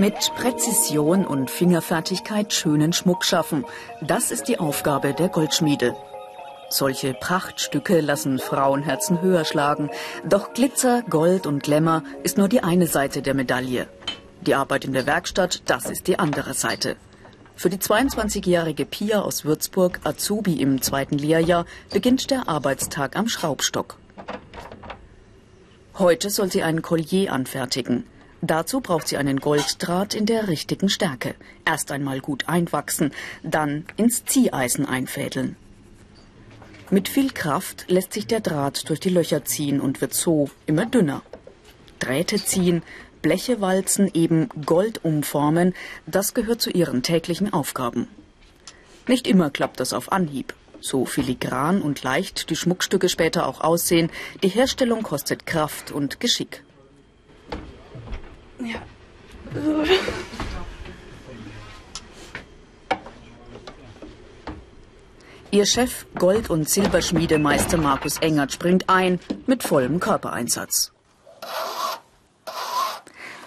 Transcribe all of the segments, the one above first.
Mit Präzision und Fingerfertigkeit schönen Schmuck schaffen, das ist die Aufgabe der Goldschmiede. Solche Prachtstücke lassen Frauenherzen höher schlagen, doch Glitzer, Gold und Glamour ist nur die eine Seite der Medaille. Die Arbeit in der Werkstatt, das ist die andere Seite. Für die 22-jährige Pia aus Würzburg, Azubi im zweiten Lehrjahr, beginnt der Arbeitstag am Schraubstock. Heute soll sie einen Collier anfertigen. Dazu braucht sie einen Golddraht in der richtigen Stärke. Erst einmal gut einwachsen, dann ins Zieheisen einfädeln. Mit viel Kraft lässt sich der Draht durch die Löcher ziehen und wird so immer dünner. Drähte ziehen, Bleche walzen, eben Gold umformen, das gehört zu ihren täglichen Aufgaben. Nicht immer klappt das auf Anhieb. So filigran und leicht die Schmuckstücke später auch aussehen, die Herstellung kostet Kraft und Geschick. Ja. Ihr Chef, Gold- und Silberschmiedemeister Markus Engert, springt ein mit vollem Körpereinsatz.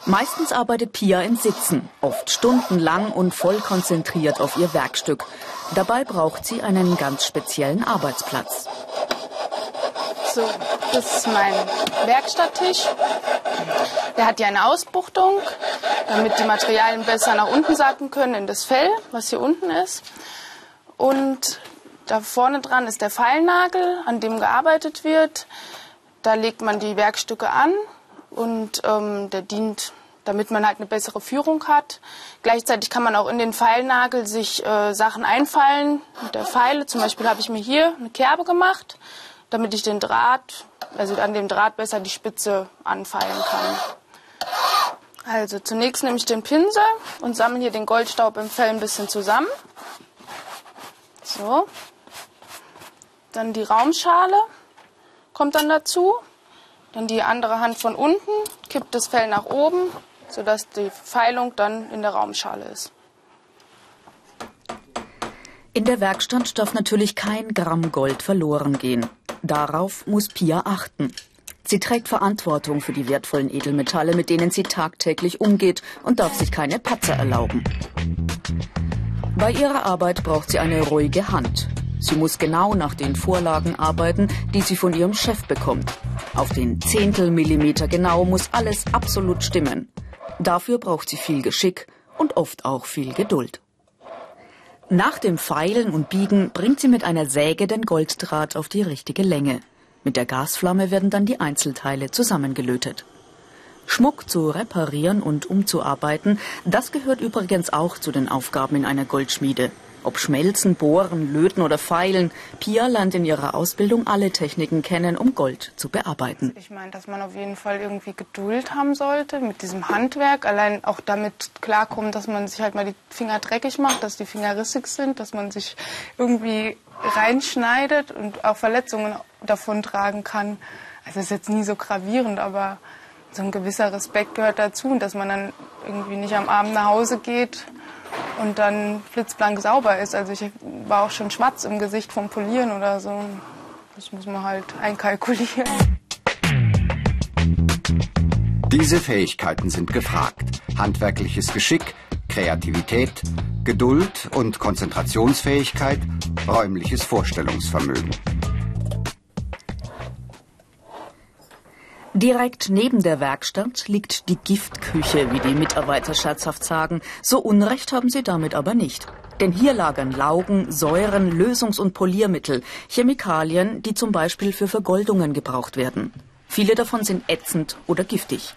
Meistens arbeitet Pia im Sitzen, oft stundenlang und voll konzentriert auf ihr Werkstück. Dabei braucht sie einen ganz speziellen Arbeitsplatz. So, das ist mein Werkstatttisch. Der hat hier eine Ausbuchtung, damit die Materialien besser nach unten sacken können in das Fell, was hier unten ist. Und da vorne dran ist der Pfeilnagel, an dem gearbeitet wird. Da legt man die Werkstücke an und ähm, der dient, damit man halt eine bessere Führung hat. Gleichzeitig kann man auch in den Pfeilnagel sich äh, Sachen einfallen mit der Pfeile. Zum Beispiel habe ich mir hier eine Kerbe gemacht damit ich den Draht, also an dem Draht besser die Spitze anfeilen kann. Also zunächst nehme ich den Pinsel und sammle hier den Goldstaub im Fell ein bisschen zusammen. So. Dann die Raumschale kommt dann dazu. Dann die andere Hand von unten, kippt das Fell nach oben, sodass die Feilung dann in der Raumschale ist. In der Werkstatt darf natürlich kein Gramm Gold verloren gehen. Darauf muss Pia achten. Sie trägt Verantwortung für die wertvollen Edelmetalle, mit denen sie tagtäglich umgeht und darf sich keine Patzer erlauben. Bei ihrer Arbeit braucht sie eine ruhige Hand. Sie muss genau nach den Vorlagen arbeiten, die sie von ihrem Chef bekommt. Auf den Zehntelmillimeter genau muss alles absolut stimmen. Dafür braucht sie viel Geschick und oft auch viel Geduld. Nach dem Feilen und Biegen bringt sie mit einer Säge den Golddraht auf die richtige Länge. Mit der Gasflamme werden dann die Einzelteile zusammengelötet. Schmuck zu reparieren und umzuarbeiten, das gehört übrigens auch zu den Aufgaben in einer Goldschmiede. Ob Schmelzen, Bohren, Löten oder Feilen, Pia lernt in ihrer Ausbildung alle Techniken kennen, um Gold zu bearbeiten. Ich meine, dass man auf jeden Fall irgendwie Geduld haben sollte mit diesem Handwerk. Allein auch damit klarkommen, dass man sich halt mal die Finger dreckig macht, dass die Finger rissig sind, dass man sich irgendwie reinschneidet und auch Verletzungen davon tragen kann. Also ist jetzt nie so gravierend, aber so ein gewisser Respekt gehört dazu und dass man dann irgendwie nicht am Abend nach Hause geht und dann blitzblank sauber ist. Also ich war auch schon Schmatz im Gesicht vom Polieren oder so. Das muss man halt einkalkulieren. Diese Fähigkeiten sind gefragt. Handwerkliches Geschick, Kreativität, Geduld und Konzentrationsfähigkeit, räumliches Vorstellungsvermögen. Direkt neben der Werkstatt liegt die Giftküche, wie die Mitarbeiter scherzhaft sagen. So Unrecht haben sie damit aber nicht. Denn hier lagern Laugen, Säuren, Lösungs- und Poliermittel, Chemikalien, die zum Beispiel für Vergoldungen gebraucht werden. Viele davon sind ätzend oder giftig.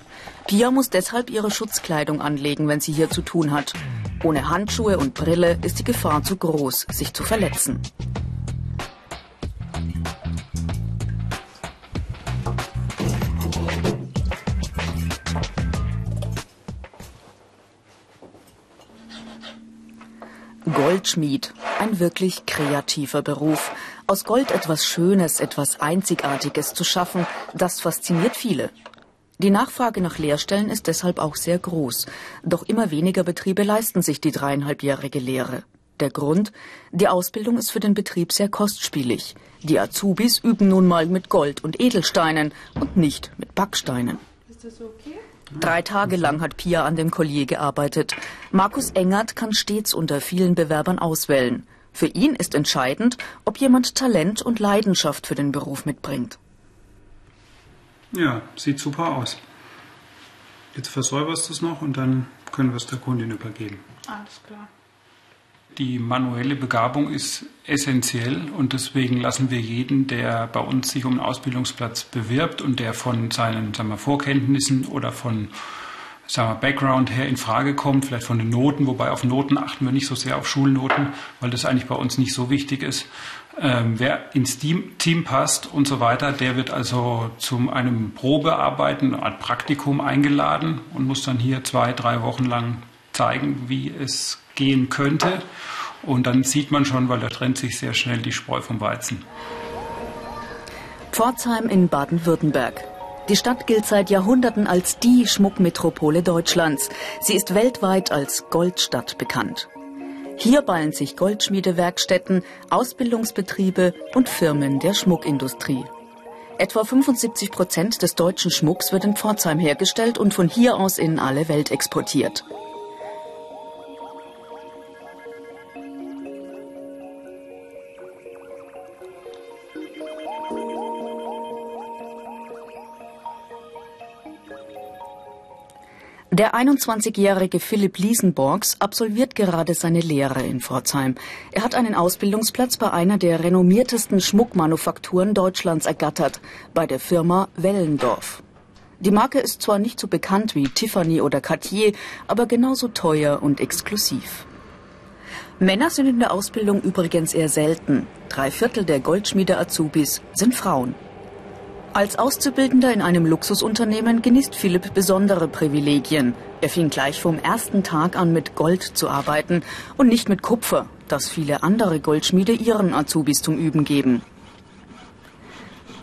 Pia muss deshalb ihre Schutzkleidung anlegen, wenn sie hier zu tun hat. Ohne Handschuhe und Brille ist die Gefahr zu groß, sich zu verletzen. Goldschmied, ein wirklich kreativer Beruf. Aus Gold etwas Schönes, etwas Einzigartiges zu schaffen, das fasziniert viele. Die Nachfrage nach Lehrstellen ist deshalb auch sehr groß. Doch immer weniger Betriebe leisten sich die dreieinhalbjährige Lehre. Der Grund? Die Ausbildung ist für den Betrieb sehr kostspielig. Die Azubis üben nun mal mit Gold und Edelsteinen und nicht mit Backsteinen. Ist das okay? Drei Tage lang hat Pia an dem Collier gearbeitet. Markus Engert kann stets unter vielen Bewerbern auswählen. Für ihn ist entscheidend, ob jemand Talent und Leidenschaft für den Beruf mitbringt. Ja, sieht super aus. Jetzt versäuberst du es noch und dann können wir es der Kundin übergeben. Alles klar. Die manuelle Begabung ist essentiell und deswegen lassen wir jeden, der bei uns sich um einen Ausbildungsplatz bewirbt und der von seinen sagen wir, Vorkenntnissen oder von sagen wir, Background her in Frage kommt, vielleicht von den Noten, wobei auf Noten achten wir nicht so sehr auf Schulnoten, weil das eigentlich bei uns nicht so wichtig ist. Ähm, wer ins Team, Team, passt und so weiter, der wird also zu einem Probearbeiten, ein Praktikum eingeladen und muss dann hier zwei, drei Wochen lang zeigen, wie es gehen könnte. Und dann sieht man schon, weil da trennt sich sehr schnell die Spreu vom Weizen. Pforzheim in Baden-Württemberg. Die Stadt gilt seit Jahrhunderten als die Schmuckmetropole Deutschlands. Sie ist weltweit als Goldstadt bekannt. Hier ballen sich Goldschmiedewerkstätten, Ausbildungsbetriebe und Firmen der Schmuckindustrie. Etwa 75 Prozent des deutschen Schmucks wird in Pforzheim hergestellt und von hier aus in alle Welt exportiert. Der 21-jährige Philipp Liesenborgs absolviert gerade seine Lehre in Pforzheim. Er hat einen Ausbildungsplatz bei einer der renommiertesten Schmuckmanufakturen Deutschlands ergattert, bei der Firma Wellendorf. Die Marke ist zwar nicht so bekannt wie Tiffany oder Cartier, aber genauso teuer und exklusiv. Männer sind in der Ausbildung übrigens eher selten. Drei Viertel der Goldschmiede-Azubis sind Frauen. Als Auszubildender in einem Luxusunternehmen genießt Philipp besondere Privilegien. Er fing gleich vom ersten Tag an mit Gold zu arbeiten und nicht mit Kupfer, das viele andere Goldschmiede ihren Azubis zum Üben geben.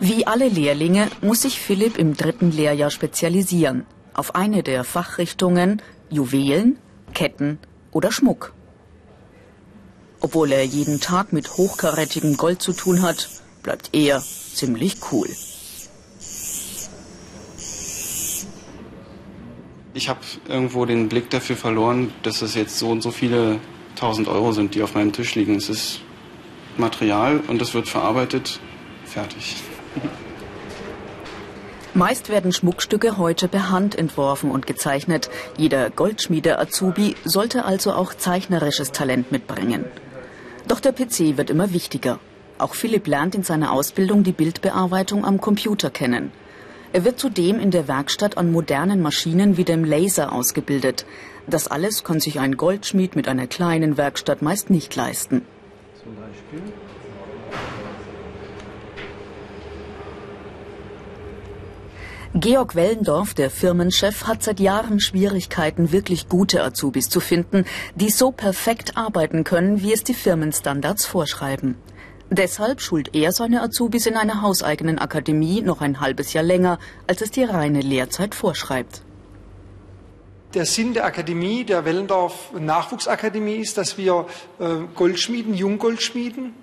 Wie alle Lehrlinge muss sich Philipp im dritten Lehrjahr spezialisieren auf eine der Fachrichtungen Juwelen, Ketten oder Schmuck. Obwohl er jeden Tag mit hochkarätigem Gold zu tun hat, bleibt er ziemlich cool. Ich habe irgendwo den Blick dafür verloren, dass es jetzt so und so viele tausend Euro sind, die auf meinem Tisch liegen. Es ist Material und es wird verarbeitet. Fertig. Meist werden Schmuckstücke heute per Hand entworfen und gezeichnet. Jeder Goldschmiede-Azubi sollte also auch zeichnerisches Talent mitbringen. Doch der PC wird immer wichtiger. Auch Philipp lernt in seiner Ausbildung die Bildbearbeitung am Computer kennen. Er wird zudem in der Werkstatt an modernen Maschinen wie dem Laser ausgebildet. Das alles kann sich ein Goldschmied mit einer kleinen Werkstatt meist nicht leisten. Zum Beispiel? Georg Wellendorf, der Firmenchef, hat seit Jahren Schwierigkeiten, wirklich gute Azubis zu finden, die so perfekt arbeiten können, wie es die Firmenstandards vorschreiben. Deshalb schult er seine Azubis in einer hauseigenen Akademie noch ein halbes Jahr länger, als es die reine Lehrzeit vorschreibt. Der Sinn der Akademie, der Wellendorf Nachwuchsakademie, ist, dass wir äh, Goldschmieden, Junggoldschmieden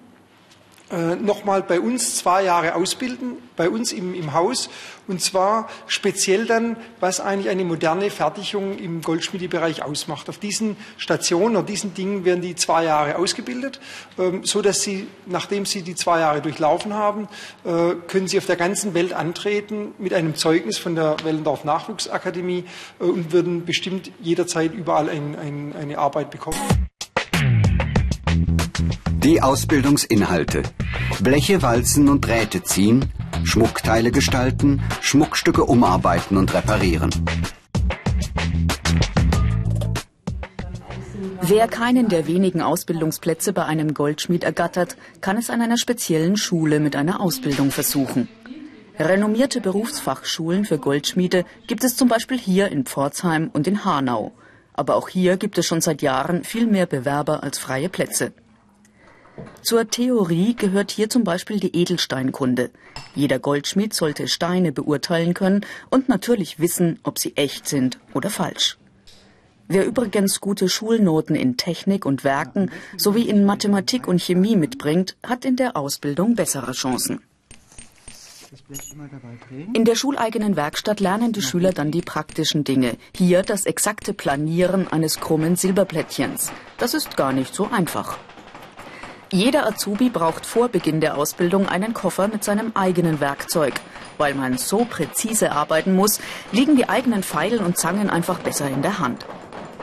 äh, nochmal bei uns zwei Jahre ausbilden, bei uns im, im Haus, und zwar speziell dann, was eigentlich eine moderne Fertigung im Goldschmiedebereich ausmacht. Auf diesen Stationen oder diesen Dingen werden die zwei Jahre ausgebildet, ähm, so dass sie, nachdem sie die zwei Jahre durchlaufen haben, äh, können sie auf der ganzen Welt antreten mit einem Zeugnis von der Wellendorf Nachwuchsakademie äh, und würden bestimmt jederzeit überall ein, ein, eine Arbeit bekommen. Die Ausbildungsinhalte. Bleche walzen und Drähte ziehen, Schmuckteile gestalten, Schmuckstücke umarbeiten und reparieren. Wer keinen der wenigen Ausbildungsplätze bei einem Goldschmied ergattert, kann es an einer speziellen Schule mit einer Ausbildung versuchen. Renommierte Berufsfachschulen für Goldschmiede gibt es zum Beispiel hier in Pforzheim und in Hanau. Aber auch hier gibt es schon seit Jahren viel mehr Bewerber als freie Plätze. Zur Theorie gehört hier zum Beispiel die Edelsteinkunde. Jeder Goldschmied sollte Steine beurteilen können und natürlich wissen, ob sie echt sind oder falsch. Wer übrigens gute Schulnoten in Technik und Werken sowie in Mathematik und Chemie mitbringt, hat in der Ausbildung bessere Chancen. In der schuleigenen Werkstatt lernen die Schüler dann die praktischen Dinge. Hier das exakte Planieren eines krummen Silberplättchens. Das ist gar nicht so einfach. Jeder Azubi braucht vor Beginn der Ausbildung einen Koffer mit seinem eigenen Werkzeug. Weil man so präzise arbeiten muss, liegen die eigenen Pfeil und Zangen einfach besser in der Hand.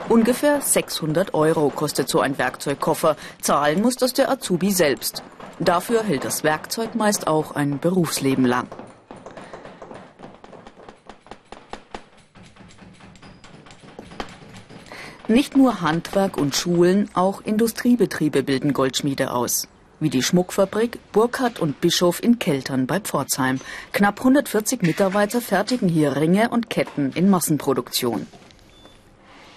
Ungefähr 600 Euro kostet so ein Werkzeugkoffer. Zahlen muss das der Azubi selbst. Dafür hält das Werkzeug meist auch ein Berufsleben lang. Nicht nur Handwerk und Schulen, auch Industriebetriebe bilden Goldschmiede aus. Wie die Schmuckfabrik Burkhardt und Bischof in Keltern bei Pforzheim. Knapp 140 Mitarbeiter fertigen hier Ringe und Ketten in Massenproduktion.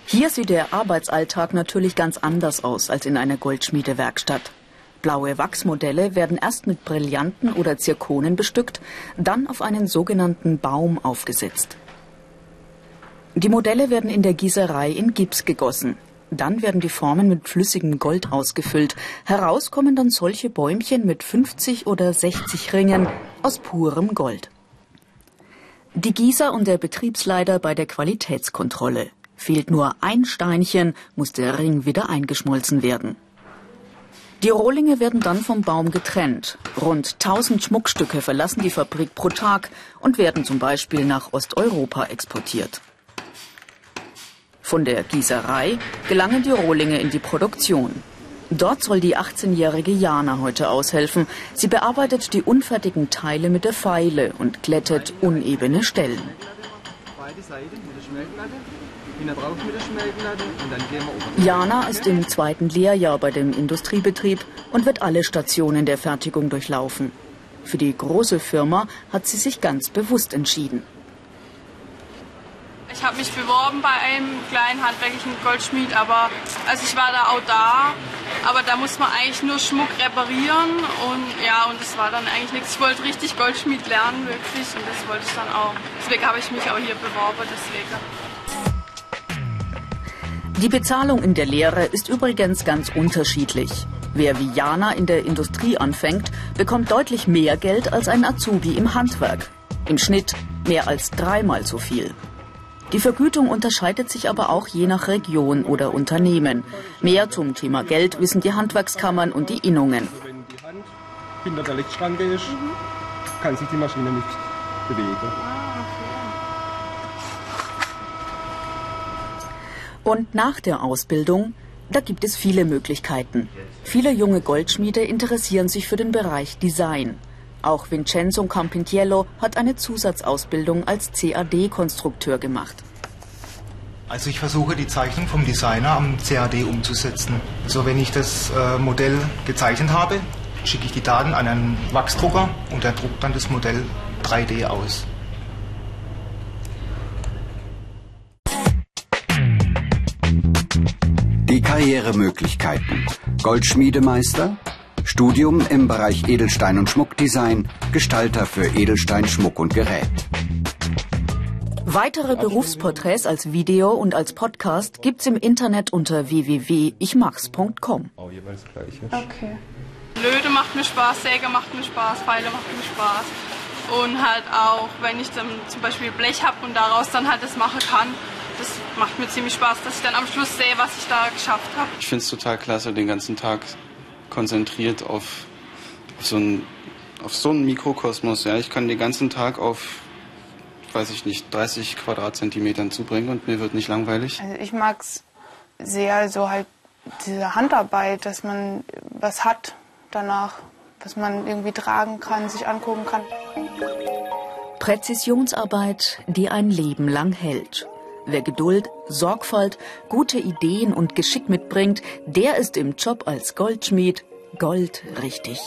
Hier sieht der Arbeitsalltag natürlich ganz anders aus als in einer Goldschmiedewerkstatt. Blaue Wachsmodelle werden erst mit Brillanten oder Zirkonen bestückt, dann auf einen sogenannten Baum aufgesetzt. Die Modelle werden in der Gießerei in Gips gegossen. Dann werden die Formen mit flüssigem Gold ausgefüllt. Heraus kommen dann solche Bäumchen mit 50 oder 60 Ringen aus purem Gold. Die Gießer und der Betriebsleiter bei der Qualitätskontrolle. Fehlt nur ein Steinchen, muss der Ring wieder eingeschmolzen werden. Die Rohlinge werden dann vom Baum getrennt. Rund 1000 Schmuckstücke verlassen die Fabrik pro Tag und werden zum Beispiel nach Osteuropa exportiert. Von der Gießerei gelangen die Rohlinge in die Produktion. Dort soll die 18-jährige Jana heute aushelfen. Sie bearbeitet die unfertigen Teile mit der Feile und glättet unebene Stellen. Jana ist im zweiten Lehrjahr bei dem Industriebetrieb und wird alle Stationen der Fertigung durchlaufen. Für die große Firma hat sie sich ganz bewusst entschieden. Ich habe mich beworben bei einem kleinen handwerklichen Goldschmied, aber also ich war da auch da, aber da muss man eigentlich nur Schmuck reparieren und ja, und das war dann eigentlich nichts. Ich wollte richtig Goldschmied lernen, wirklich, und das wollte ich dann auch. Deswegen habe ich mich auch hier beworben, deswegen. Die Bezahlung in der Lehre ist übrigens ganz unterschiedlich. Wer wie Jana in der Industrie anfängt, bekommt deutlich mehr Geld als ein Azubi im Handwerk. Im Schnitt mehr als dreimal so viel. Die Vergütung unterscheidet sich aber auch je nach Region oder Unternehmen. Mehr zum Thema Geld wissen die Handwerkskammern und die Innungen. Wenn die Hand hinter der Lichtschranke ist, kann sich die Maschine nicht bewegen. Und nach der Ausbildung, da gibt es viele Möglichkeiten. Viele junge Goldschmiede interessieren sich für den Bereich Design. Auch Vincenzo Campintiello hat eine Zusatzausbildung als CAD-Konstrukteur gemacht. Also ich versuche die Zeichnung vom Designer am CAD umzusetzen. Also wenn ich das äh, Modell gezeichnet habe, schicke ich die Daten an einen Wachsdrucker und der druckt dann das Modell 3D aus. Die Karrieremöglichkeiten. Goldschmiedemeister, Studium im Bereich Edelstein- und Schmuckdesign, Gestalter für Edelstein, Schmuck und Gerät. Weitere Berufsporträts als Video und als Podcast gibt's im Internet unter www.ichmachs.com. Okay. Löte macht mir Spaß, Säge macht mir Spaß, Pfeile macht mir Spaß. Und halt auch, wenn ich dann zum Beispiel Blech habe und daraus dann halt das machen kann, das macht mir ziemlich Spaß, dass ich dann am Schluss sehe, was ich da geschafft habe. Ich finde es total klasse, den ganzen Tag konzentriert auf, auf, so einen, auf so einen Mikrokosmos. Ja, ich kann den ganzen Tag auf, weiß ich nicht, 30 Quadratzentimetern zubringen und mir wird nicht langweilig. Also ich mag es sehr, so halt diese Handarbeit, dass man was hat danach, was man irgendwie tragen kann, sich angucken kann. Präzisionsarbeit, die ein Leben lang hält. Wer Geduld, Sorgfalt, gute Ideen und Geschick mitbringt, der ist im Job als Goldschmied goldrichtig.